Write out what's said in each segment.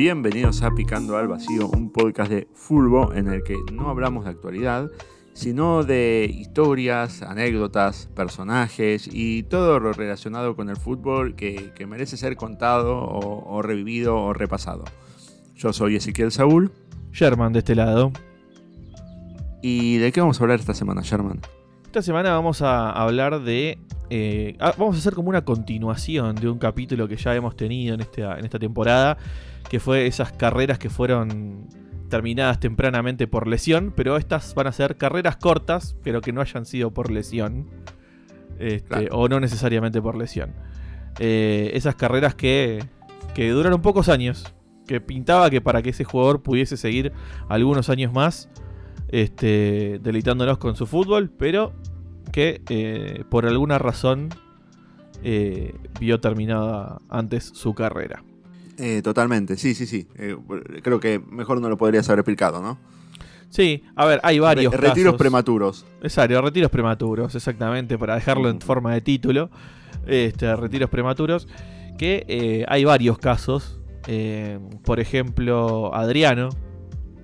Bienvenidos a Picando al Vacío, un podcast de Fulbo en el que no hablamos de actualidad, sino de historias, anécdotas, personajes y todo lo relacionado con el fútbol que, que merece ser contado o, o revivido o repasado. Yo soy Ezequiel Saúl. Sherman de este lado. ¿Y de qué vamos a hablar esta semana, Sherman? Esta semana vamos a hablar de. eh, ah, vamos a hacer como una continuación de un capítulo que ya hemos tenido en esta, en esta temporada, que fue esas carreras que fueron terminadas tempranamente por lesión, pero estas van a ser carreras cortas, pero que no hayan sido por lesión, este, Claro. o no necesariamente por lesión. Eh, esas carreras que, que duraron pocos años, que pintaba que para que ese jugador pudiese seguir algunos años más, este, deleitándonos con su fútbol, pero que eh, por alguna razón eh, vio terminada antes su carrera. Eh, totalmente, sí, sí, sí. Eh, creo que mejor no lo podrías haber explicado, ¿no? Sí, a ver, hay varios Re- retiros casos. prematuros. Exacto, retiros prematuros, exactamente, para dejarlo en forma de título. Este, retiros prematuros. Que eh, hay varios casos. eh, por ejemplo, Adriano,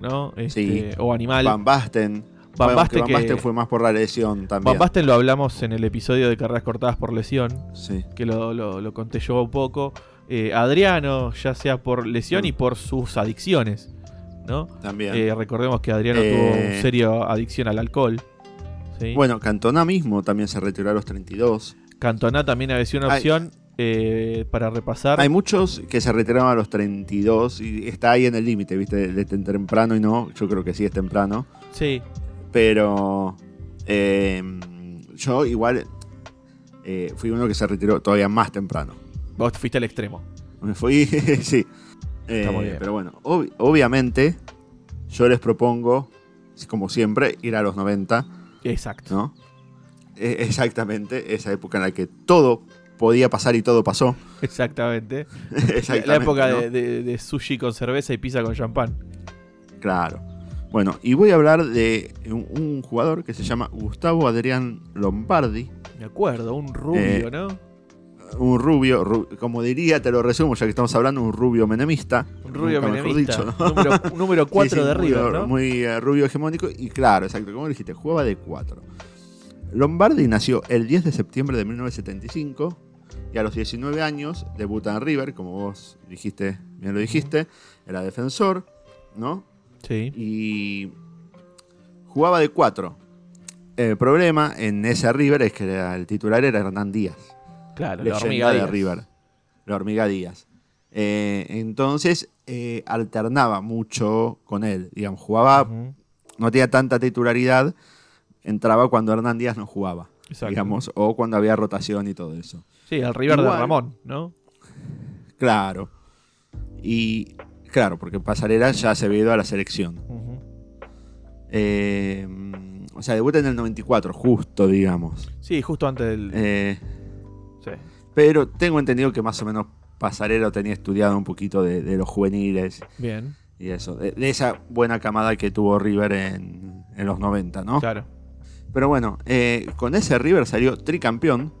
¿no? Este, Sí. O Animal. Van Basten. Van Bueno, Basten que- fue más por la lesión también. Van Basten lo hablamos en el episodio de carreras cortadas por lesión. Sí. que lo, lo- lo conté yo un poco. Eh, Adriano, ya sea por lesión Mm. y por sus adicciones, ¿no? También. Eh, recordemos que Adriano Eh, tuvo una seria adicción al alcohol. ¿sí? Bueno, Cantona mismo también se retiró a los 32. Cantona también había sido una opción eh, para repasar. Hay muchos que se retiraron a los 32 y está ahí en el límite, ¿viste? De, de temprano y no. Yo creo que sí es temprano. Sí, Pero eh, yo igual eh, fui uno que se retiró todavía más temprano. Vos fuiste al extremo. Me fui, sí. Eh, Está muy bien. pero bueno, ob- obviamente yo les propongo, como siempre, ir a los 90. Exacto. ¿no? Eh, exactamente, esa época en la que todo podía pasar y todo pasó. Exactamente. Exactamente, La época ¿no? de, de- de sushi con cerveza y pizza con champán. Claro. Bueno, y voy a hablar de un, un jugador que se llama Gustavo Adrián Lombardi, Me acuerdo, un rubio, Eh, ¿no? Un rubio, ru- como diría, te lo resumo ya que estamos hablando, un rubio menemista. Un rubio menemista. dicho, ¿no? número, número 4 Sí, sí, de River, ¿no? Muy eh, rubio hegemónico y claro, exacto, como dijiste, jugaba de 4. Lombardi nació el 10 de septiembre de 1975 y a los 19 años debuta en River, como vos dijiste, bien lo dijiste, era defensor, ¿no? Sí. Y jugaba de 4. El problema en ese River es que el titular era Hernán Díaz Claro, la leyenda hormiga de Díaz. River. La hormiga Díaz. Eh, entonces eh, alternaba mucho con él. Digamos, jugaba, no tenía tanta titularidad, entraba cuando Hernán Díaz no jugaba. Exacto. Digamos, o cuando había rotación y todo eso. Sí, el River de. Ramón, ¿no? Claro. Y claro, porque Pasarela ya se había ido a la selección. Eh, o sea, debuta en el 94, justo, digamos. Sí, justo antes del. Sí. pero tengo entendido que más o menos Pasarela tenía estudiado un poquito de, de los juveniles Bien, y eso, de, de esa buena camada que tuvo River en, en los 90, ¿no? claro. Pero bueno, eh, con ese River salió tricampeón.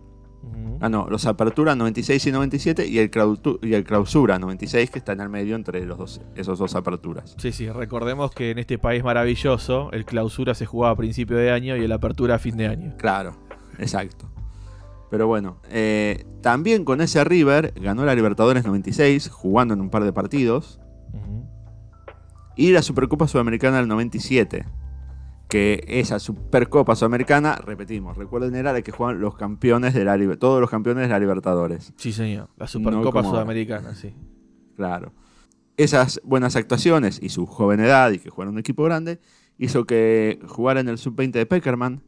Ah, no, los Apertura 96 y 97 y el, y el Clausura 96, que está en el medio entre los dos, esos dos aperturas. Sí, sí, recordemos que en este país maravilloso el clausura se jugaba a principio de año y el apertura a fin de año. Claro, exacto. Pero bueno, eh, también con ese River ganó la Libertadores 96, jugando en un par de partidos. Y la Supercopa Sudamericana del 97. Que esa Supercopa Sudamericana, repetimos, recuerden, era la que juegan los campeones de la todos los campeones de la Libertadores. Sí, señor. La Supercopa Sudamericana, sí. Claro. Esas buenas actuaciones y su joven edad y que jugara un equipo grande hizo que jugara en el sub-20 de Peckerman,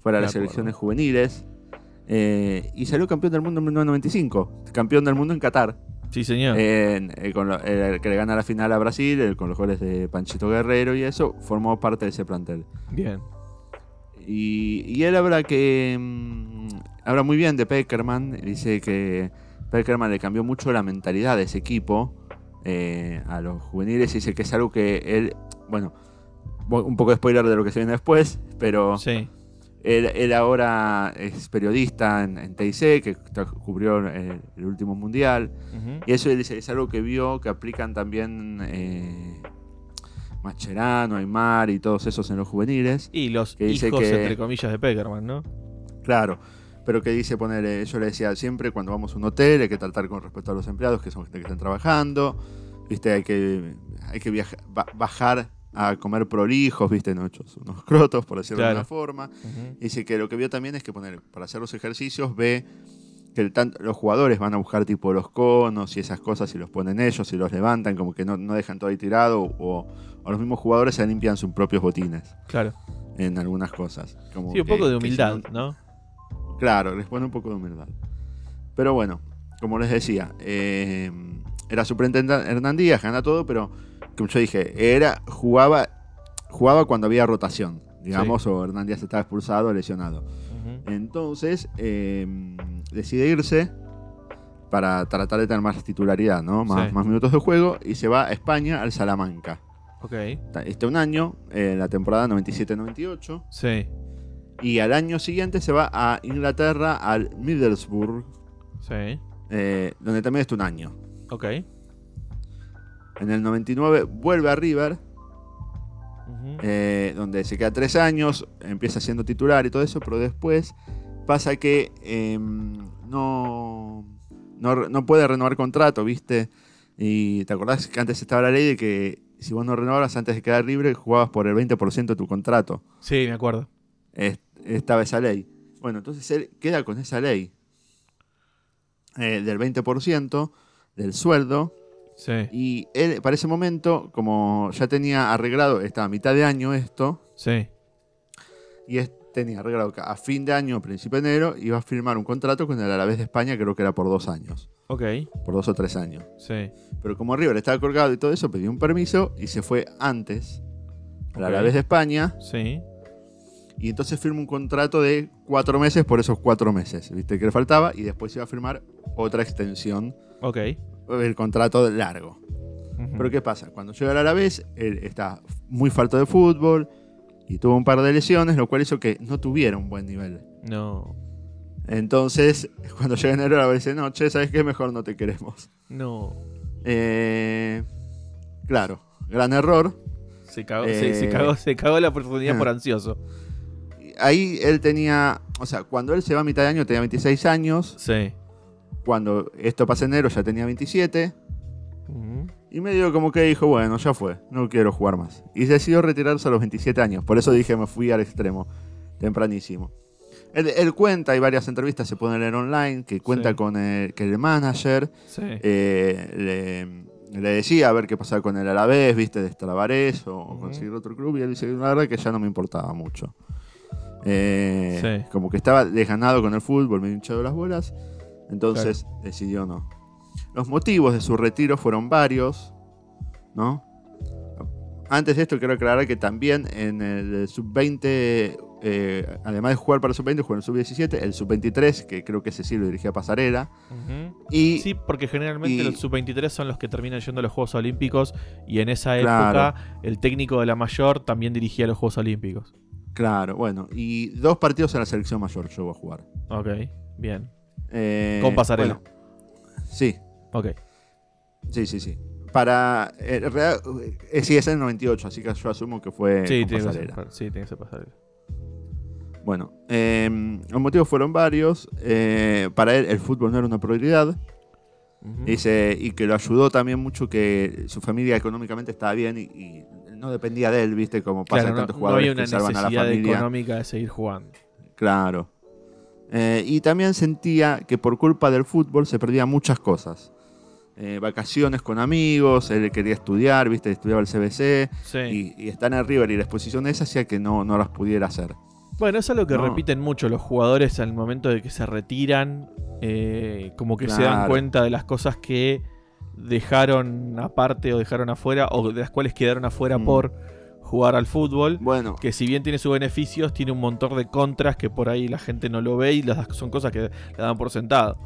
fuera De las acuerdo. selecciones juveniles eh, y salió campeón del mundo en 1995. Campeón del mundo en Qatar. Sí, señor. Eh, con lo- el que le gana la final a Brasil, con los goles de Panchito Guerrero y eso, formó parte de ese plantel. Bien. Y, y él habla que. mm, habla muy bien de Peckerman. Dice que Peckerman le cambió mucho la mentalidad de ese equipo eh, a los juveniles. Dice que es algo que él. Bueno, un poco de spoiler de lo que se viene después, pero Sí. Él, él ahora es periodista en, en TIC, que cubrió el, el último mundial. Y eso es algo que vio que aplican también eh, Mascherano, Aymar y todos esos en los juveniles. Y los Que dice hijos, que- entre comillas, de Peckerman, ¿no? Claro, pero que dice poner, yo le decía siempre cuando vamos a un hotel hay que tratar con respeto a los empleados que son gente que están trabajando, viste, hay que, hay que bajar a comer prolijos, viste, no unos crotos, por decirlo de alguna forma. Dice que lo que vio también es que poner, para hacer los ejercicios ve que el tan- los jugadores van a buscar tipo los conos y esas cosas y los ponen ellos y los levantan, como que no, no dejan todo ahí tirado, o, o los mismos jugadores se limpian sus propios botines Claro. en algunas cosas. Como Sí, un que- poco de si humildad, no- ¿no? Claro, les pone un poco de humildad. Pero bueno, como les decía, eh, era superintendente Hernán Díaz, gana todo, pero como yo dije, era, jugaba, jugaba cuando había rotación, digamos, o Hernán Díaz estaba expulsado o lesionado. Entonces, eh, decide irse para tratar de tener más titularidad, ¿no? Más, Sí. más minutos de juego, y se va a España, al Salamanca. Ok. Está un año, en la temporada 97-98, Sí. y al año siguiente se va a Inglaterra, al Middlesbrough, Sí. eh, donde también está un año. Ok. En el 99 vuelve a River, Ujú. eh, donde se queda tres años, empieza siendo titular y todo eso, pero después pasa que eh, no, no, no puede renovar contrato, ¿viste? Y te acordás que antes estaba la ley de que si vos no renovabas antes de quedar libre, jugabas por el 20% de tu contrato. Sí, me acuerdo. Es- estaba esa ley. Bueno, entonces él queda con esa ley eh, del 20% del sueldo Sí. Y él, para ese momento, como ya tenía arreglado, estaba a mitad de año esto, Sí. y es- tenía arreglado que a fin de año, principio de enero, iba a firmar un contrato con el Alavés de España, creo que era por dos años, Ok. por dos o tres años. Sí. Pero como River estaba colgado y todo eso, pidió un permiso y se fue antes al Ok. Alavés de España, Sí. y entonces firma un contrato de cuatro meses por esos cuatro meses, ¿viste? Que le faltaba, y después iba a firmar otra extensión, Ok. El contrato largo. Pero ¿qué pasa? Cuando llega el Alavés, él está muy falto de fútbol y tuvo un par de lesiones, lo cual hizo que no tuviera un buen nivel. No. Entonces, cuando llega enero, Alavés dice, no, che, ¿sabes qué? Mejor no te queremos. No. Eh, claro, gran error. Se cagó, se, se Eh. cagó, se cagó la oportunidad por ansioso. Ahí él tenía, o sea, cuando él se va a mitad de año tenía 26 años, Sí. Cuando esto pasa en enero ya tenía 27, Ujú. y medio como que dijo, bueno, ya fue, no quiero jugar más. Y decidió retirarse a los 27 años, por eso dije, me fui al extremo, tempranísimo. Él, él cuenta, hay varias entrevistas, se pueden leer online, que cuenta Sí. con el, que el manager Sí. eh, le, le decía a ver qué pasaba con el Alavés, viste, de Estravarés o Ujú. conseguir otro club, y él dice, la verdad que ya no me importaba mucho. Eh, Sí. Como que estaba desganado con el fútbol, me hinchado las bolas, entonces decidió no. Los motivos de su retiro fueron varios, ¿no? Antes de esto quiero aclarar que también en el sub-20, eh, además de jugar para el sub-20, jugó en el sub-17, el sub-23, que creo que ese sí lo dirigía Pasarela, Ujú. y Sí, porque generalmente y- los sub-23 son los que terminan yendo a los Juegos Olímpicos y en esa Claro. época el técnico de la mayor también dirigía los Juegos Olímpicos. Claro, bueno, y dos partidos en la selección mayor llegó a jugar. Ok, bien. Eh, Con Pasarela. bueno, sí, Ok. sí, sí, sí. Para. eh, realidad, eh, sí, es en el 98, así que yo asumo que fue sí, tiene que ser, sí, tiene que ser pasarela. Bueno, eh, los motivos fueron varios. eh, para él, el fútbol no era una prioridad. Dice, y que lo ayudó también mucho que su familia económicamente estaba bien y, y no dependía de él, ¿viste? Como pasa Claro, en no, tantos no jugadores había una que salvan a la necesidad familia. económica de seguir jugando. Claro. Eh, y también sentía que por culpa del fútbol se perdían muchas cosas. Eh, vacaciones con amigos, él quería estudiar, viste, estudiaba el CBC, Sí. y, y estar en el River y la exposición esa hacía que no, no las pudiera hacer. Bueno, es algo que No. repiten mucho los jugadores al momento de que se retiran, eh, como que se dan cuenta de las cosas que dejaron aparte o dejaron afuera, o de las cuales quedaron afuera Mm. por jugar al fútbol. Bueno, Que si bien tiene sus beneficios, tiene un montón de contras que por ahí la gente no lo ve y las son cosas que le dan por sentado.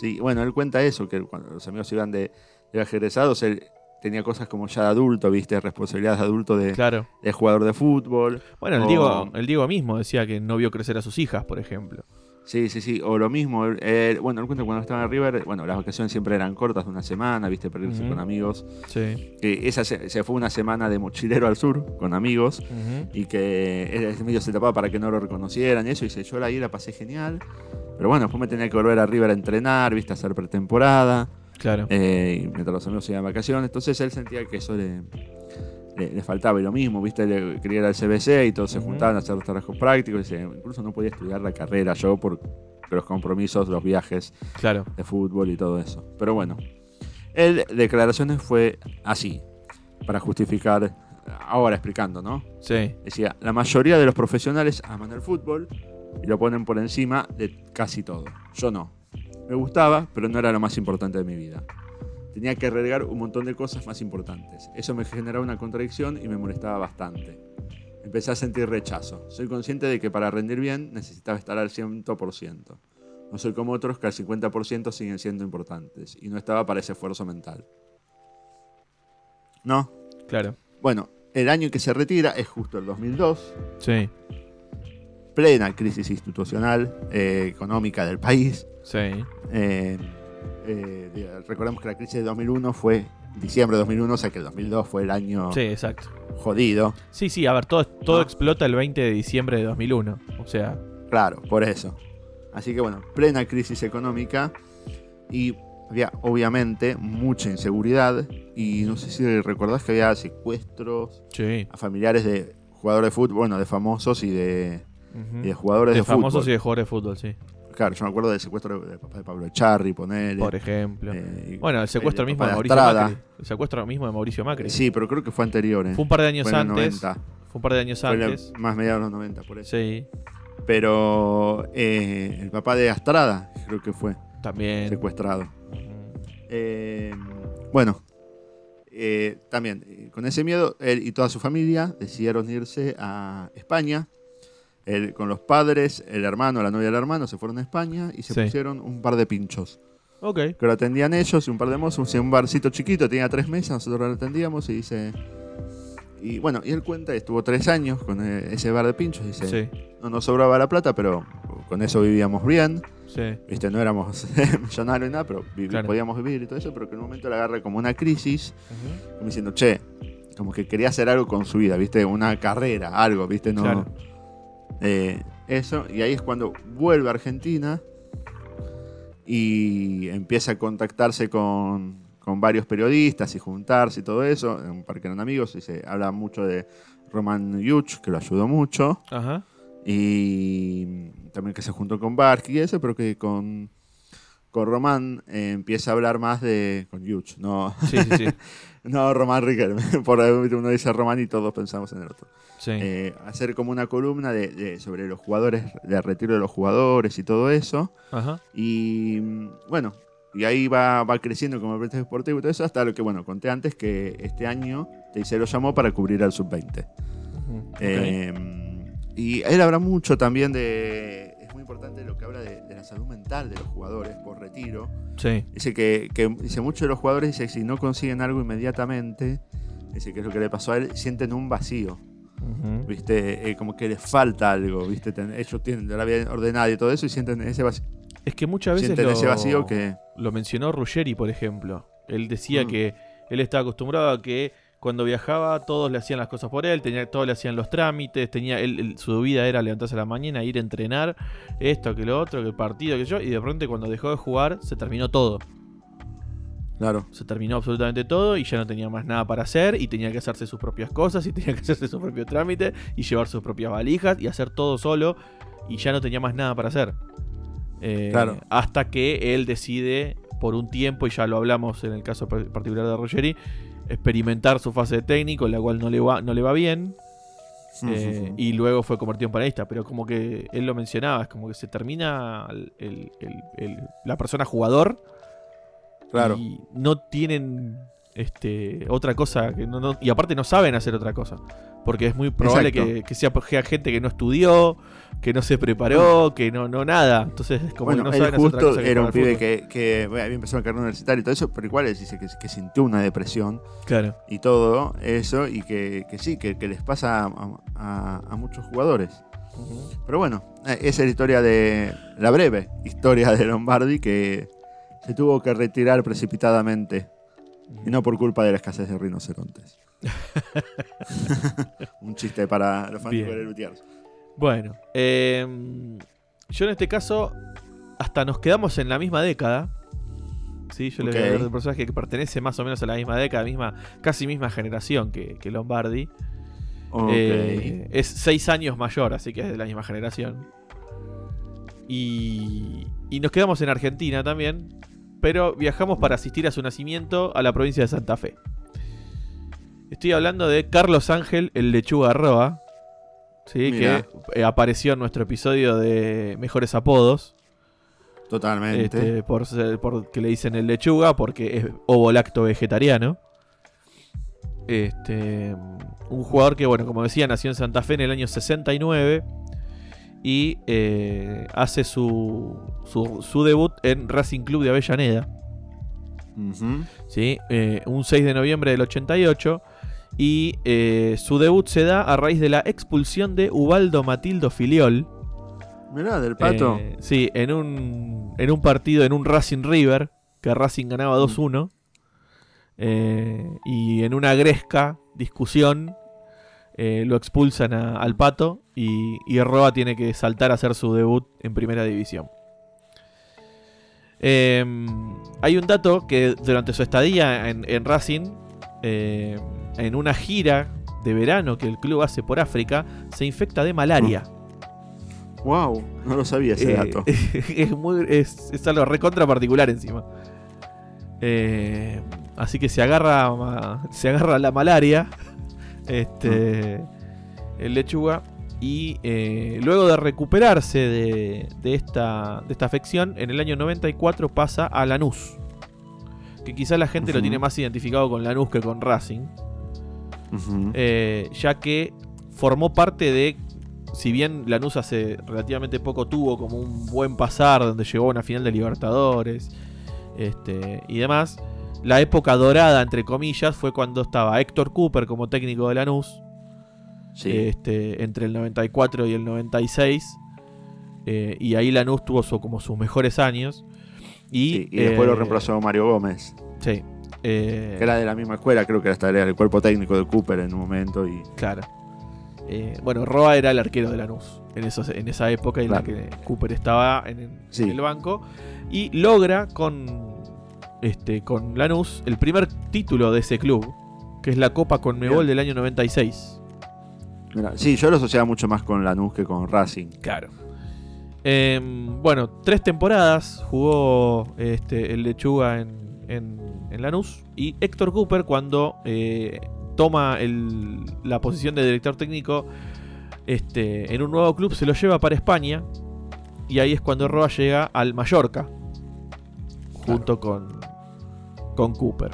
sí, bueno, él cuenta eso, que cuando los amigos iban de, de viaje egresados, él tenía cosas como ya de adulto, viste, responsabilidades de adulto de, Claro. de jugador de fútbol. Bueno, el, O- Diego, el Diego mismo decía que no vio crecer a sus hijas, por ejemplo. Sí, sí, sí. O lo mismo, él- bueno, él cuenta que cuando estaba en River, bueno, las vacaciones siempre eran cortas, de una semana, viste, Ujú. con amigos. Sí. Que esa se, se fue una semana de mochilero al sur con amigos y que él medio se tapaba para que no lo reconocieran y eso. Y dice, yo la ahí la pasé genial. Pero bueno, después me tenía que volver a River a entrenar, viste, a hacer pretemporada. Claro. eh, mientras los amigos iban de vacaciones. Entonces él sentía que eso le, le, le faltaba. Y lo mismo, viste, le quería ir al CBC y todos se juntaban a hacer los trabajos prácticos. Y incluso no podía estudiar la carrera yo por los compromisos, los viajes Claro. de fútbol y todo eso. Pero bueno, él declaraciones fue así, para justificar, ahora explicando, ¿no? Sí. Decía, la mayoría de los profesionales aman el fútbol y lo ponen por encima de casi todo. Yo no. Me gustaba, pero no era lo más importante de mi vida. Tenía que relegar un montón de cosas más importantes. Eso me generaba una contradicción y me molestaba bastante. Empecé a sentir rechazo. Soy consciente de que para rendir bien necesitaba estar al 100%. No soy como otros que al 50% siguen siendo importantes y no estaba para ese esfuerzo mental. ¿No? Claro. Bueno, el año en que se retira es justo el 2002 Sí. plena crisis institucional, eh, económica del país. Sí. Eh, eh, recordemos que la crisis de 2001 fue diciembre de 2001, o sea que el 2002 fue el año Sí, exacto. jodido. Sí, sí, a ver, todo, todo Ah. explota el 20 de diciembre de 2001. O sea, Claro, por eso. Así que bueno, plena crisis económica y había obviamente mucha inseguridad y no sé si recordás que había secuestros sí. a familiares de jugadores de fútbol, bueno, de famosos y de, Ujú. y de jugadores de, de famosos fútbol. y de jugadores de fútbol, sí. Claro, yo me acuerdo del secuestro del papá de Pablo Echarri, ponele. Por ejemplo. Eh, bueno, el secuestro el mismo de de Mauricio. Macri. El secuestro mismo de Mauricio Macri. Sí, pero creo que fue anterior. eh. Fue un par de años Fue antes. 90. Fue un par de años Fue antes. más mediados de los 90, por eso. Sí. Pero eh, el papá de Astrada, creo que fue También. secuestrado. Bueno, eh, también eh, con ese miedo, él y toda su familia decidieron irse a España. Con los padres, el hermano, la novia del hermano, se fueron a España y se Sí. pusieron un par de pinchos. Ok. que lo atendían ellos y un par de mozos, un barcito chiquito, tenía tres mesas, nosotros lo atendíamos y dice... Y bueno, y él cuenta estuvo tres años con eh, ese bar de pinchos, dice, Sí. no nos sobraba la plata, pero con eso vivíamos bien, Sí. viste, no éramos millonarios ni nada, pero vivi- Claro. podíamos vivir y todo eso, pero que en un momento le agarra como una crisis, Ujú. como diciendo, che, como que quería hacer algo con su vida, viste, una carrera, algo, viste, no... Claro. Eh, eso, y ahí es cuando vuelve a Argentina y empieza a contactarse con, con varios periodistas y juntarse y todo eso, en un parque eran amigos, y se habla mucho de Roman Yuch, que lo ayudó mucho, Ajá. y también que se juntó con Barsky y eso, pero que con, con Román eh, empieza a hablar más de... con Yuch, no, Sí, sí, sí. no Román Riquelme, por ahí uno dice Román y todos pensamos en el otro Sí. eh, hacer como una columna de, de- sobre los jugadores, de retiro de los jugadores y todo eso. Ajá. Y mm, bueno, y ahí va, va creciendo como periodista deportivo y todo eso, hasta lo que, bueno, conté antes que este año se lo llamó para cubrir al sub-20. Ujú. Ok. Eh, y él habla mucho también de. Importante lo que habla de, de la salud mental de los jugadores por retiro. Sí. Dice que, que dice muchos de los jugadores dice que si no consiguen algo inmediatamente, dice que es lo que le pasó a él, sienten un vacío. ¿viste? Eh, como que les falta algo, ¿viste? Ten- ellos tienen la vida ordenada y todo eso y sienten ese vacío, Es que muchas veces sienten lo, ese vacío que... lo mencionó Ruggeri, por ejemplo. Él decía Mm. que él estaba acostumbrado a que cuando viajaba todos le hacían las cosas por él, tenía, todos le hacían los trámites, tenía él, él- su vida era levantarse a la mañana, ir a entrenar, esto, que lo otro, que el partido, que yo, y de pronto cuando dejó de jugar se terminó todo. Claro, Se terminó absolutamente todo y ya no tenía más nada para hacer y tenía que hacerse sus propias cosas y tenía que hacerse su propio trámite y llevar sus propias valijas y hacer todo solo y ya no tenía más nada para hacer. Eh, Claro. Hasta que él decide por un tiempo, y ya lo hablamos en el caso par- particular de Ruggeri, experimentar su fase de técnico, la cual no le va, no le va bien. eh, y luego fue convertido en panelista, pero como que él lo mencionaba, es como que se termina el- el- el- el- la persona jugador claro. y no tienen este, otra cosa. Que no, no- y aparte no saben hacer otra cosa. Porque es muy probable que, que sea gente que no estudió, que no se preparó, que no, no nada. Entonces es como bueno, que no él saben hacer otra justo cosa que era un pibe que, que bueno, había empezado a carrera universitaria y todo eso, pero igual él dice que, que sintió una depresión Claro. y todo eso, y que, sí, que, les pasa a, a- a muchos jugadores. Pero bueno, eh, esa es la historia de. la breve historia de Lombardi que se tuvo que retirar precipitadamente. Y no por culpa de la escasez de rinocerontes. un chiste para los Bien. de Lutiers. Bueno, eh, yo en este caso hasta nos quedamos en la misma década. Sí, yo le voy a hablar de un personaje que pertenece más o menos a la misma década, misma, casi misma generación que, que Lombardi. Eh, es seis años mayor, así que es de la misma generación. Y, y nos quedamos en Argentina también, pero viajamos para asistir a su nacimiento a la provincia de Santa Fe. Estoy hablando de Carlos Ángel, el lechuga Roa, ¿sí? Que eh, apareció en nuestro episodio de Mejores Apodos, Totalmente. este, por, ser- por que le dicen el lechuga, porque es ovo-lacto vegetariano. Este, un jugador que, bueno, como decía, nació en Santa Fe en el año 69 y eh, hace su, su, su debut en Racing Club de Avellaneda. ¿sí? Eh, un 6 de noviembre del 88. Y eh, su debut se da a raíz de la expulsión de Ubaldo Matildo Filiol. Mirá, del pato. Sí, en un, en un partido, en un Racing River, que Racing ganaba 2-1. eh, y en una gresca discusión eh, lo expulsan a- al pato y, y Roa tiene que saltar a hacer su debut en primera división. Eh, hay un dato que durante su estadía en, en Racing, eh, en una gira de verano que el club hace por África, se infecta de malaria. Wow, no lo sabía ese Eh, dato. es, muy, es, es algo recontra particular encima. Eh, así que se agarra se agarra la malaria este el lechuga y eh, luego de recuperarse de, de esta, de esta afección en el año 94 pasa a Lanús que quizás la gente lo tiene más identificado con Lanús que con Racing eh, ya que formó parte de, si bien Lanús hace relativamente poco tuvo como un buen pasar donde llegó a una final de Libertadores este, y demás, la época dorada, entre comillas, fue cuando estaba Héctor Cooper como técnico de Lanús, sí. este, entre el 94 y el 96, eh, y ahí Lanús tuvo su- como sus mejores años. Y, Sí, y después lo eh, reemplazó Mario Gómez, Sí. eh, que era de la misma escuela, creo que era el cuerpo técnico de Cooper en un momento. Y Claro. Bueno, Roa era el arquero de Lanús en, esos, en esa época en la que Cooper estaba en, en Sí. el banco y logra con, este, con Lanús el primer título de ese club, que es la Copa Conmebol del año 96. mira, sí, yo lo asociaba mucho más con Lanús que con Racing. Claro. Em, bueno, tres temporadas jugó este, el Lechuga en, en, en Lanús. Y Héctor Cooper, cuando eh, toma el- la posición de director técnico este, en un nuevo club, se lo lleva para España. Y ahí es cuando Roa llega al Mallorca. Junto con, con Cooper.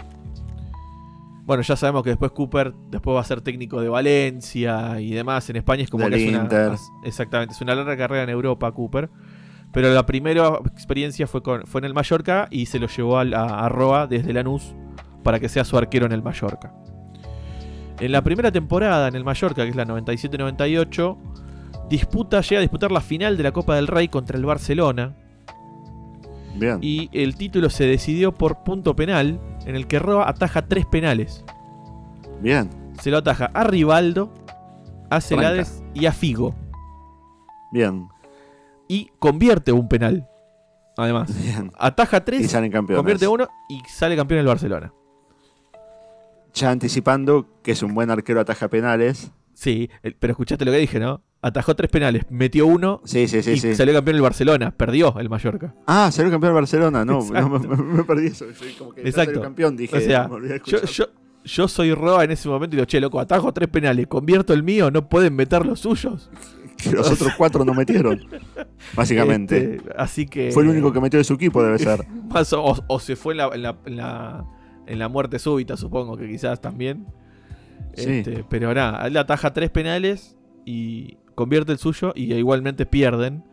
Bueno, ya sabemos que después Cooper después va a ser técnico de Valencia y demás. En España es como Del que es una. Exactamente, es una larga carrera en Europa, Cooper. Pero la primera experiencia fue, con, fue en el Mallorca y se lo llevó al- a, a Roa desde Lanús para que sea su arquero en el Mallorca. En la primera temporada en el Mallorca, que es la 97-98, disputa, llega a disputar la final de la Copa del Rey contra el Barcelona. Bien. Y el título se decidió por punto penal, en el que Roa ataja tres penales. Bien. Se lo ataja a Rivaldo, a Celades y a Figo. Bien. Y convierte un penal. Además, Bien. ataja Y tres, salen campeones. convierte uno y sale campeón el Barcelona. Ya anticipando que es un buen arquero ataja penales. Sí, el- pero escuchaste lo que dije, ¿no? Atajó tres penales, metió uno Sí, sí, sí, y salió campeón el Barcelona. Perdió el Mallorca. Ah, salió campeón de Barcelona. No, me, perdí eso. Como que Exacto. salió campeón, dije. O sea, me Yo, yo, yo soy Roa en ese momento y digo, che, loco, atajo tres penales, convierto el mío, no pueden meter los suyos. Que los otros cuatro no metieron. Básicamente. Este, así que. Fue el único que metió de su equipo, debe ser. Más o, o se fue en la, en la- en la- en la muerte súbita, supongo que quizás también. Sí. Este, pero nada, él ataja tres penales y convierte el suyo y igualmente pierden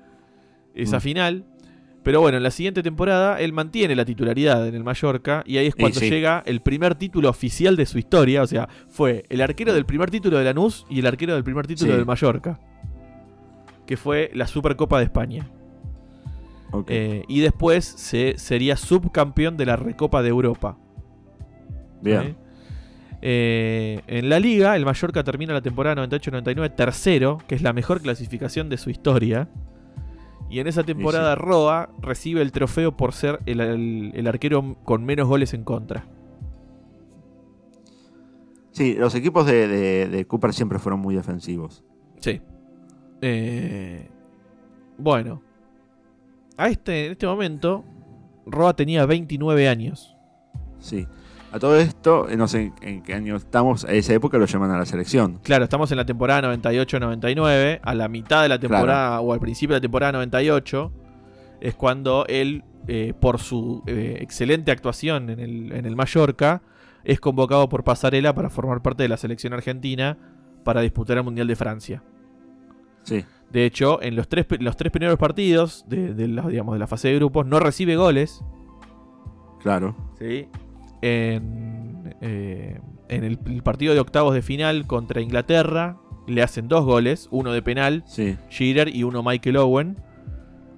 esa Mm. final. Pero bueno, en la siguiente temporada él mantiene la titularidad en el Mallorca y ahí es cuando sí. llega el primer título oficial de su historia. O sea, fue el arquero del primer título de Lanús y el arquero del primer título Sí. del Mallorca. Que fue la Supercopa de España. Eh, y después se, sería subcampeón de la Recopa de Europa. Bien. ¿sí? Eh, en la liga, el Mallorca termina la temporada 98-99 tercero, que es la mejor clasificación de su historia. Y en esa temporada Roa recibe el trofeo por ser el, el- el arquero con menos goles en contra. Sí, los equipos de, de- de Cooper siempre fueron muy defensivos. Sí. Eh, bueno. A este, en este momento, Roa tenía 29 años. Sí. A todo esto, eh, no sé en, qué año estamos, a esa época lo llaman a la selección. Claro, estamos en la temporada 98-99. A la mitad de la temporada, o al principio de la temporada 98, es cuando él, eh, por su eh, excelente actuación en el, en el Mallorca, es convocado por Pasarela para formar parte de la selección argentina para disputar el Mundial de Francia. Sí. De hecho, en los tres, los tres primeros partidos de, de la, digamos, de la fase de grupos no recibe goles. Claro. ¿sí? En, eh, en el, el partido de octavos de final contra Inglaterra le hacen dos goles, uno de penal, Sí. Shearer y uno Michael Owen.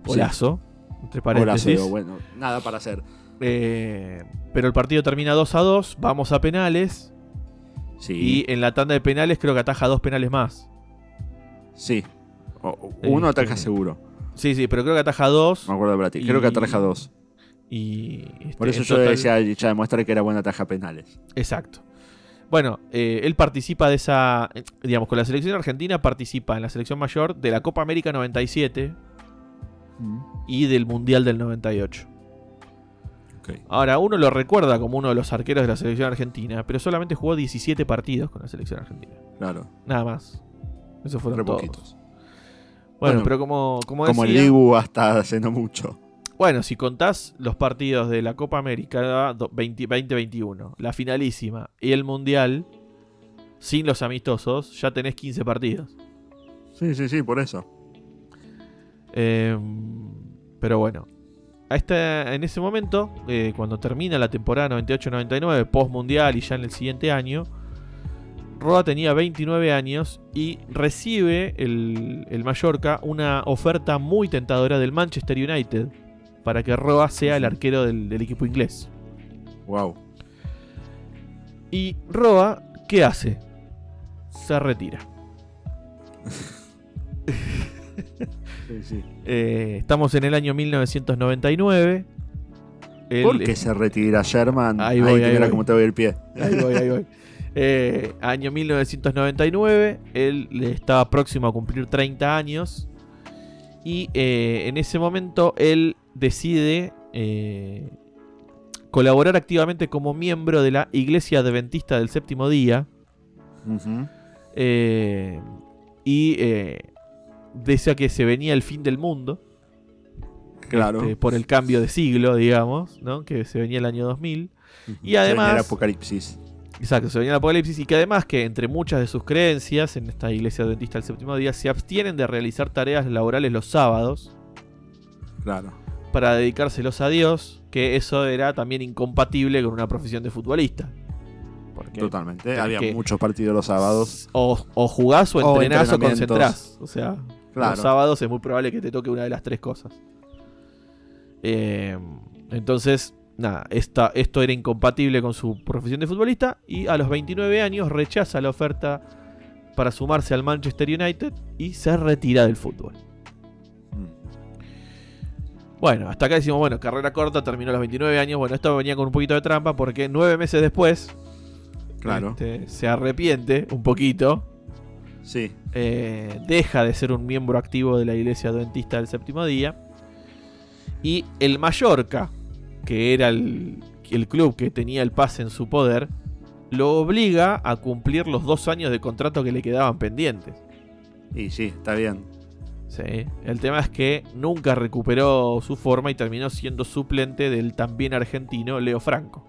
Golazo, entre Golazo, paréntesis. digo, bueno, nada para hacer. Eh, pero el partido termina 2 a 2, vamos a penales Sí. y en la tanda de penales creo que ataja dos penales más. Sí. O- uno Este- ataja seguro. Sí, sí, pero creo que ataja dos. Me acuerdo de Brati. Creo que ataja dos. Y este, Por eso yo total- decía, ya demuestra que era buena ataja penales. Exacto. Bueno, eh, él participa de esa. Digamos, con la selección argentina participa en la selección mayor de la Copa América 97 y del Mundial del 98. Ok. Ahora, uno lo recuerda como uno de los arqueros de la selección argentina, pero solamente jugó 17 partidos con la selección argentina. Claro. Nada más. Esos fueron Re todos. poquitos. Bueno, Bueno, pero como, como, Como el Dibu hasta hace no mucho. Bueno, si contás los partidos de la Copa América do- 20 2021, la finalísima y el Mundial, sin los amistosos, ya tenés 15 partidos. Sí, sí, sí, por eso. Eh, pero bueno, en ese momento, eh, cuando termina la temporada 98-99, post-mundial y ya en el siguiente año, Roa tenía 29 años y recibe el, el Mallorca una oferta muy tentadora del Manchester United para que Roa sea el arquero del, del equipo inglés. Wow. Y Roa, ¿qué hace? Se retira. Sí, sí. Eh, estamos en el año 1999. Él- ¿Por qué se retira Sherman? Ahí voy, ahí voy. cómo te voy el pie. Ahí voy, ahí voy. Eh, año 1999, él estaba próximo a cumplir 30 años. Y eh, en ese momento él decide eh, colaborar activamente como miembro de la Iglesia Adventista del Séptimo Día. Eh, y eh, decía que se venía el fin del mundo. Claro. este, por el cambio de siglo, digamos, ¿no? que se venía el año 2000. Ujú. y además- Se venía el apocalipsis. Exacto, se venía el apocalipsis y que además que entre muchas de sus creencias en esta iglesia adventista del séptimo día se abstienen de realizar tareas laborales los sábados Claro. Para dedicárselos a Dios, que eso era también incompatible con una profesión de futbolista. Porque Totalmente. Había que- muchos partidos los sábados. O, o jugás o O entrenás o entrenamientos. concentrás. O sea, Claro. los sábados es muy probable que te toque una de las tres cosas. Eh, entonces, nada, esta, esto era incompatible con su profesión de futbolista y a los 29 años rechaza la oferta para sumarse al Manchester United y se retira del fútbol. Bueno, hasta acá decimos, bueno, carrera corta, terminó a los 29 años. Bueno, esto venía con un poquito de trampa porque nueve meses después Claro. este, se arrepiente un poquito Sí. eh, deja de ser un miembro activo de la iglesia adventista del séptimo día. Y el Mallorca, que era el, el club que tenía el pase en su poder, lo obliga a cumplir los dos años de contrato que le quedaban pendientes. Y sí, está bien. Sí. El tema es que nunca recuperó su forma y terminó siendo suplente del también argentino Leo Franco.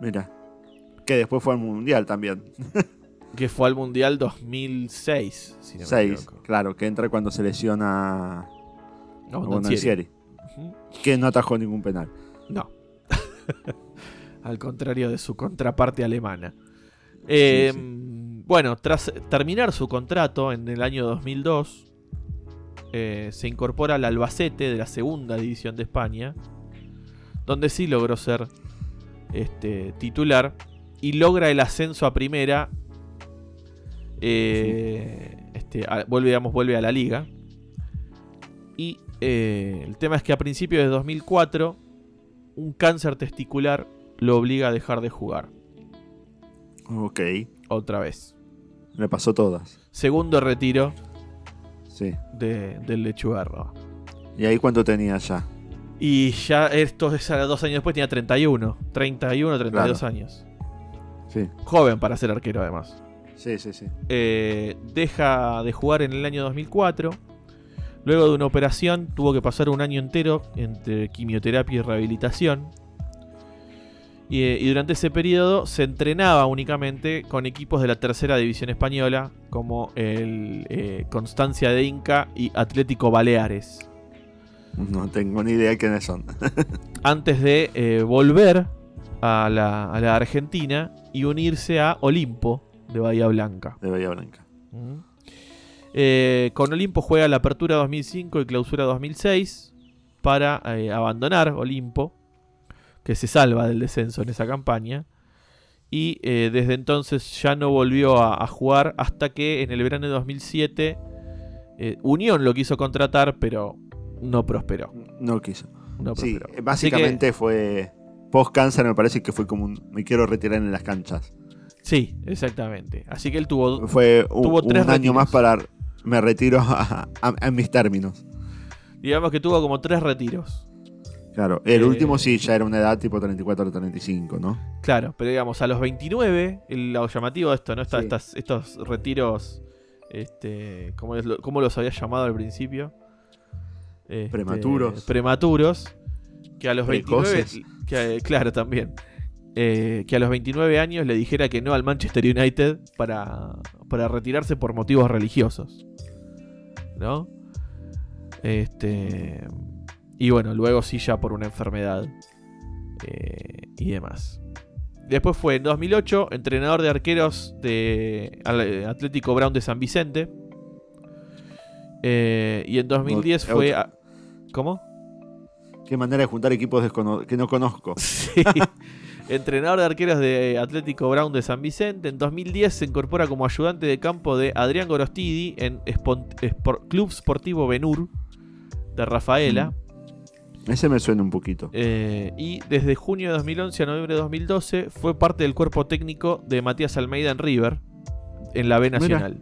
Mira. Que después fue al mundial también. Que fue al Mundial 2006, si no me 6, equivoco. claro, que entra cuando se lesiona No, Ujú. que no atajó ningún penal. No. Al contrario de su contraparte alemana. Eh, Sí, Bueno, tras terminar su contrato en el año 2002, eh, se incorpora al Albacete de la segunda división de España, donde sí logró ser este, titular y logra el ascenso a primera. eh, este, a- vuelve, digamos, vuelve a la liga. Y eh, el tema es que a principios de 2004, un cáncer testicular lo obliga a dejar de jugar. Ok, Otra vez. le pasó todas. Segundo retiro Sí. de, del lechugarro. ¿Y ahí cuánto tenía ya? Y ya esto es a dos años después, tenía 31. 31, 32 Claro. años. Sí, Joven para ser arquero, además. sí, sí. sí. Eh, deja de jugar en el año 2004. Luego de una operación, tuvo que pasar un año entero entre quimioterapia y rehabilitación. Y, eh, y durante ese periodo se entrenaba únicamente con equipos de la tercera división española, como el eh, Constancia de Inca y Atlético Baleares. No tengo ni idea de quiénes son. antes de eh, volver a la, a la Argentina y unirse a Olimpo de Bahía Blanca. De Bahía Blanca. Eh, con Olimpo juega la Apertura 2005 y Clausura 2006 para abandonar Olimpo, que se salva del descenso en esa campaña. Y eh, desde entonces ya no volvió a, a jugar hasta que en el verano de 2007 eh, Unión lo quiso contratar, pero no prosperó. No quiso. no Sí, prosperó. eh, Así básicamente fue. Post cáncer me parece que fue como un. Me quiero retirar en las canchas. sí, exactamente. Así que él tuvo Fue un, Tuvo tres un año retiros. más para. Me retiro a, a- a mis términos. Digamos que tuvo como tres retiros. Claro, el Eh, último sí ya era una edad tipo 34 o 35, ¿no? Claro, pero digamos, a los 29, el, lo llamativo de esto, ¿no? Esta- Sí. estas- estos retiros, este, ¿cómo, es lo- cómo los había llamado al principio? Este, Prematuros. Prematuros. Que a los Precoces. 29, que, eh, claro, también. Eh, que a los 29 años le dijera que no al Manchester United para, para retirarse por motivos religiosos. ¿No? Este. Y bueno, luego sí ya por una enfermedad. eh, y demás. Después fue en 2008 entrenador de arqueros de Atlético Brown de San Vicente. Eh, y en 2010 Ot- fue... a- ¿Cómo? Qué manera de juntar equipos que no conozco. Sí. Entrenador de arqueros de Atlético Brown de San Vicente. En 2010 se incorpora como ayudante de campo de Adrián Gorostidi en Espor- Club Sportivo Benur de Rafaela. Ese me suena un poquito. Eh, y desde junio de 2011 a noviembre de 2012 fue parte del cuerpo técnico de Matías Almeida en River, en la B Mira. Nacional.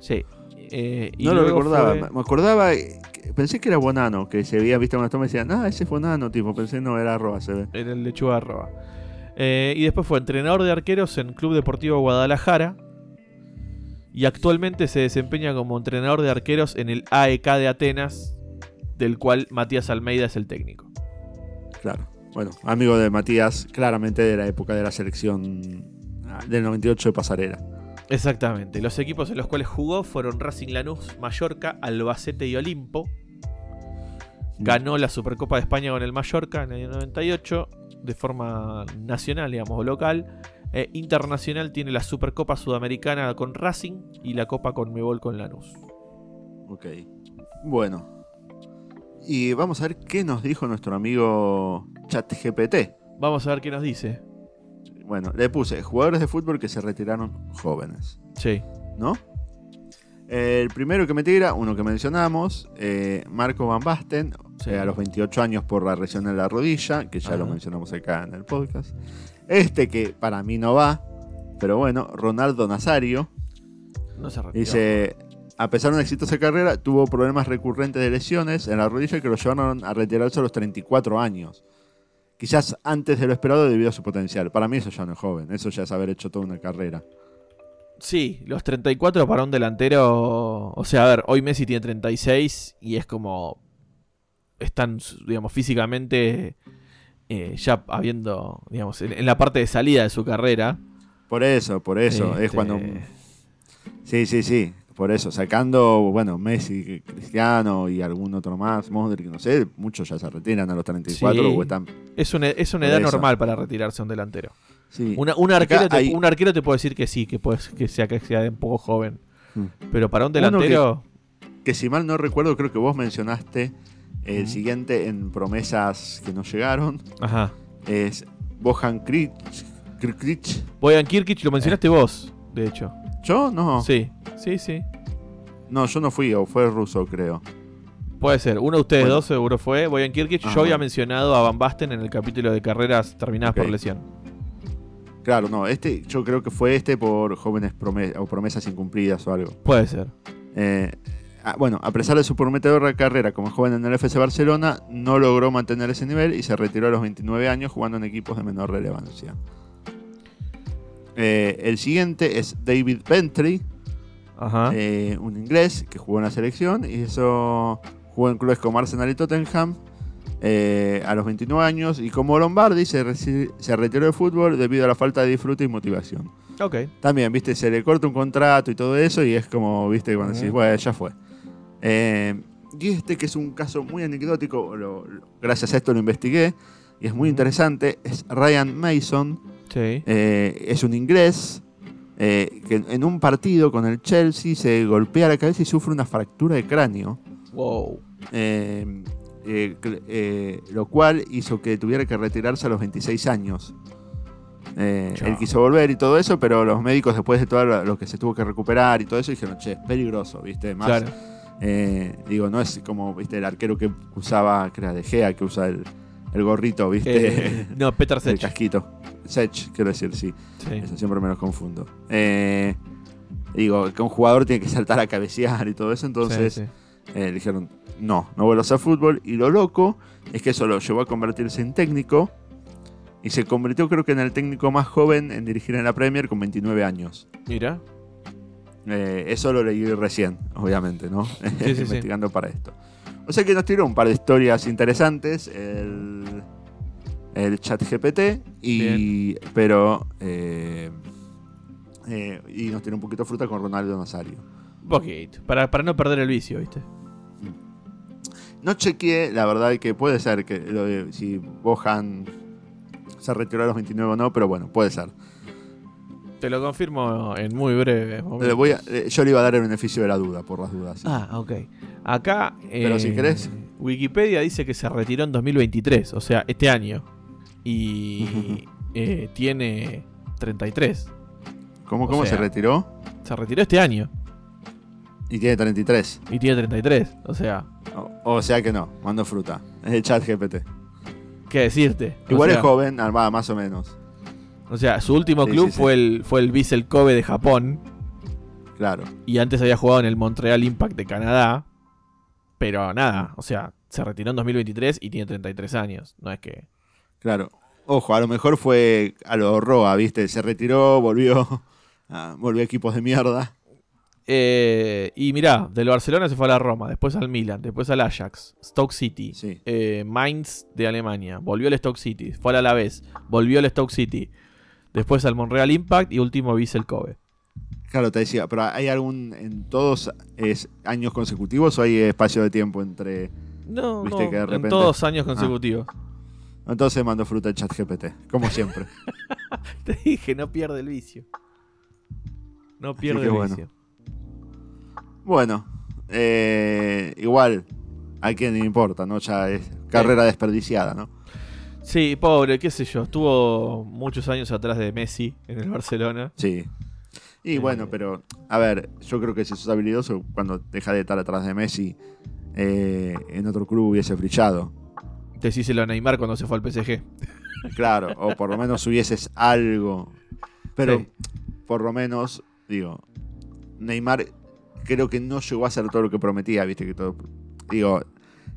Sí. eh, y no lo recordaba. fue- Me- acordaba. eh, Pensé que era Bonano, que se había visto una toma y decían, ah, ese es Bonano, tipo. Pensé no, era arroba, se ve. En el lechuga arroba. Eh, y después fue entrenador de arqueros en Club Deportivo Guadalajara. Y actualmente se desempeña como entrenador de arqueros en el AEK de Atenas, del cual Matías Almeida es el técnico. Claro. Bueno, amigo de Matías, claramente de la época de la selección ah, del 98 de Pasarela. Exactamente. Los equipos en los cuales jugó fueron Racing Lanús, Mallorca, Albacete y Olimpo. Ganó la Supercopa de España con el Mallorca en el año 98 de forma nacional, digamos, o local. Eh, internacional tiene la Supercopa Sudamericana con Racing y la Copa con Mebol con Lanús. Ok. Bueno. Y vamos a ver qué nos dijo nuestro amigo ChatGPT. Vamos a ver qué nos dice. Bueno, le puse jugadores de fútbol que se retiraron jóvenes, Sí. ¿no? El primero que me tira, uno que mencionamos, eh, Marco Van Basten, Sí. eh, a los 28 años por la lesión en la rodilla, que ya lo mencionamos acá en el podcast. Este que para mí no va, pero bueno, Ronaldo Nazario, No se retiró. dice, a pesar de una exitosa carrera, tuvo problemas recurrentes de lesiones en la rodilla que lo llevaron a retirarse a los 34 años. Quizás antes de lo esperado debido a su potencial. Para mí eso ya no es joven, eso ya es haber hecho toda una carrera. Sí, los 34 para un delantero. O sea, a ver, hoy Messi tiene 36 y es como. Están, digamos, físicamente. eh, ya habiendo, digamos, en, la parte de salida de su carrera. Por eso, por eso. Es Este, cuando. Sí, sí, sí. Por eso. Sacando, bueno, Messi, Cristiano y algún otro más, Modric, no sé, muchos ya se retiran a los 34 Sí. o están. Es una, es una edad normal para retirarse un delantero. Sí. Una- un, arquero te, hay- un arquero te puede decir que sí, que, puede, que, sea, que sea un poco joven. Mm. Pero para un delantero. Que si mal no recuerdo, creo que vos mencionaste el siguiente en promesas que no llegaron. Ajá. Es Bojan Kric. Boyan Kirkic lo mencionaste vos, de hecho. ¿Yo? No. Sí, sí, sí. No, yo no fui, o fue ruso, creo. Puede ser. Uno de ustedes Bueno. dos seguro fue. Boyan Kirkic. Ajá. Yo había mencionado a Van Basten en el capítulo de carreras terminadas por lesión. Claro, no, este, yo creo que fue este por jóvenes prome- o promesas incumplidas o algo. Puede ser. Eh, ah, bueno, a pesar de su prometedora carrera como joven en el FC Barcelona, no logró mantener ese nivel y se retiró a los 29 años jugando en equipos de menor relevancia. Eh, el siguiente es David Bentry, Ajá. eh, un inglés que jugó en la selección y eso jugó en clubes como Arsenal y Tottenham eh, a los 29 años y como Lombardi se, se retiró de fútbol debido a la falta de disfrute y motivación. Ok. También, viste, se le corta un contrato y todo eso y es como, viste, cuando decís, bueno, ya fue. Eh, y este que es un caso muy anecdótico, lo- lo- gracias a esto lo investigué y es muy interesante, es Ryan Mason, Sí. eh, es un inglés eh, que en un partido con el Chelsea se golpea la cabeza y sufre una fractura de cráneo. Wow. eh, lo cual hizo que tuviera que retirarse a los 26 años. Él quiso volver y todo eso, pero los médicos después de todo lo que se tuvo que recuperar y todo eso dijeron, che, es peligroso, ¿viste? Más, Claro. digo, no es como, ¿viste? El arquero que usaba, que era De Gea, que usa el, el gorrito, ¿viste? Eh, no, Peter el Sech. casquito. Sech, quiero decir, sí. Sí. Eso siempre me los confundo. Eh, digo, que un jugador tiene que saltar a cabecear y todo eso, entonces Sí, sí. eh, le dijeron, no, no vuelvas a fútbol. Y lo loco es que eso lo llevó a convertirse en técnico. Y se convirtió creo que en el técnico más joven en dirigir en la Premier con 29 años. Mira. Eso lo leí recién, obviamente, ¿no? Investigando para esto. O sea que nos tiró un par de historias interesantes. El, el chat GPT. Y, pero... eh, eh, y nos tiró un poquito de fruta con Ronaldo Nazario. Un poquito. Para, para no perder el vicio, ¿viste? No chequeé, la verdad que puede ser que lo de- si Bohan se retiró a los 29 o no, pero bueno, puede ser. Te lo confirmo en muy breve. Le voy a- eh, yo le iba a dar el beneficio de la duda, por las dudas. Ah, ok. Acá. Pero eh, si querés. Wikipedia dice que se retiró en 2023, o sea, este año. Y eh, tiene 33. ¿Cómo, o cómo se sea- retiró? Se retiró este año Y tiene 33. y tiene 33. O sea, O, o sea que no, mando fruta. Es el chat GPT. ¿qué decirte? O Igual sea, es joven, armada más o menos. O sea, su último Sí, club sí, sí. fue el fue el Vissel Kobe de Japón. Claro. Y antes había jugado en el Montreal Impact de Canadá. Pero nada, o sea, se retiró en 2023 y tiene 33 años. No es que. Claro. Ojo, a lo mejor fue a lo Roa, ¿viste? Se retiró, volvió. ah, volvió a equipos de mierda. Eh, y mirá, del Barcelona se fue a la Roma, después al Milan, después al Ajax, Stoke City, Sí. eh, Mainz de Alemania, volvió al Stoke City, fue al Alavés, volvió al Stoke City, después al Montreal Impact y último Vissel Kobe. Claro, te decía, pero ¿hay algún en todos es años consecutivos o hay espacio de tiempo entre.? No, Viste no, que de en todos años consecutivos. Entonces mando fruta el chat GPT, como siempre. Te dije, no pierde el vicio. No pierde el bueno. vicio. bueno, eh, igual, a quién le importa, ¿no? Ya es carrera desperdiciada, ¿no? Sí, pobre, qué sé yo, estuvo muchos años atrás de Messi en el Barcelona. Sí. Y Eh. bueno, pero, a ver, yo creo que si sos habilidoso, cuando deja de estar atrás de Messi, eh, en otro club hubiese brillado. Decíselo a Neymar cuando se fue al PSG. Claro, o por lo menos hubieses algo. Pero, Sí. por lo menos, digo, Neymar creo que no llegó a hacer todo lo que prometía, viste que todo. Digo,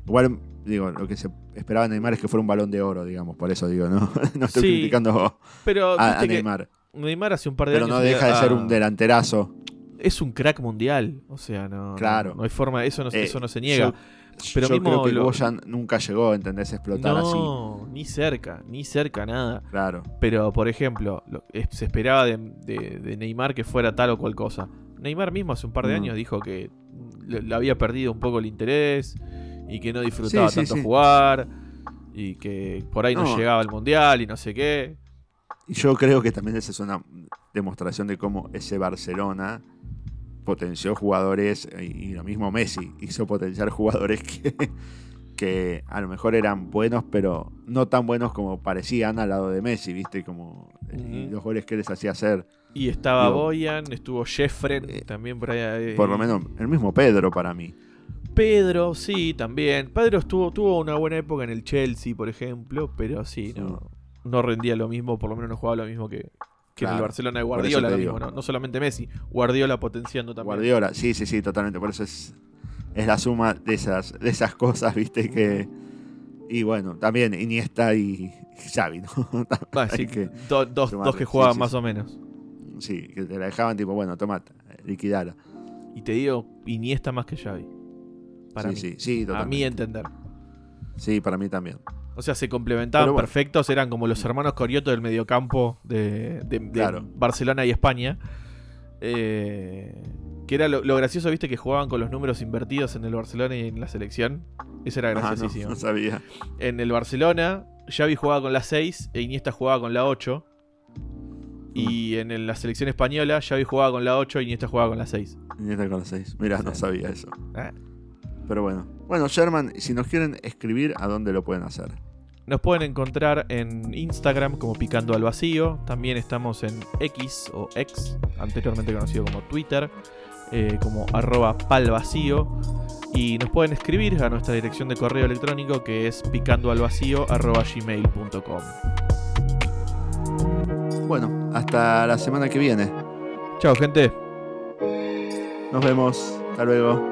igual, digo, lo que se esperaba de Neymar es que fuera un balón de oro, digamos, por eso digo, no, no estoy Sí, criticando Pero a, Neymar. Neymar hace un par de Pero años. no deja de ser ah, un delanterazo. Es un crack mundial. O sea, no. Claro. No, hay forma. Eso no, Eh, eso no se niega. Yo, Pero yo mismo creo que lo- Boyan nunca llegó, ¿entendés? A explotar así. no, ni cerca, ni cerca nada. Claro. Pero, por ejemplo, lo- es- se esperaba de, de- de Neymar que fuera tal o cual cosa. Neymar mismo hace un par de Mm. años dijo que le, le había perdido un poco el interés y que no disfrutaba Sí, sí, tanto sí. jugar y que por ahí no, No. llegaba al mundial y no sé qué. Yo creo que también esa es una demostración de cómo ese Barcelona potenció jugadores, y y lo mismo Messi hizo potenciar jugadores que, que a lo mejor eran buenos, pero no tan buenos como parecían al lado de Messi, ¿viste? Como y Ujú. los goles que les hacía hacer. Y estaba Digo, Boyan, estuvo Jeffren eh, también por ahí. eh, Por lo menos el mismo Pedro para mí. Pedro, sí, también. Pedro estuvo, tuvo una buena época en el Chelsea, por ejemplo, pero sí, no, no rendía lo mismo, por lo menos no jugaba lo mismo que, que en el Barcelona de Guardiola. lo mismo, ¿no? no solamente Messi, Guardiola potenciando también. Guardiola, sí, sí, sí, totalmente. Por eso es, es la suma de esas, de esas cosas, ¿viste? Que. Y bueno, también Iniesta y Xavi, ¿no? Ah, sí, que do- dos, dos que jugaban sí, más o menos. Sí, que te la dejaban tipo, bueno, toma, liquidala. Y te digo, Iniesta más que Xavi. Para sí, mí. sí, sí, a totalmente. mi entender. Sí, para mí también. O sea, se complementaban bueno. perfectos, eran como los hermanos Corioto del mediocampo de, de- de Claro. Barcelona y España. Eh, que era lo, lo gracioso, viste, que jugaban con los números invertidos en el Barcelona y en la selección. Eso era Ah, no, graciosísimo. no sabía. En el Barcelona, Xavi jugaba con la 6 e Iniesta jugaba con la 8. Y en el- la selección española, Xavi jugaba con la 8 y Iniesta jugaba con la 6. Iniesta con los seis. Mira, no sabía eso. Ah. Pero bueno. Bueno, Sherman, si nos quieren escribir, ¿a dónde lo pueden hacer? Nos pueden encontrar en Instagram como Picando al Vacío. También estamos en X o X, anteriormente conocido como Twitter, eh, como arroba palvacío. Y nos pueden escribir a nuestra dirección de correo electrónico que es picandoalvacío arroba gmail.com. Bueno, hasta la semana que viene. Chao gente. Nos vemos. Hasta luego.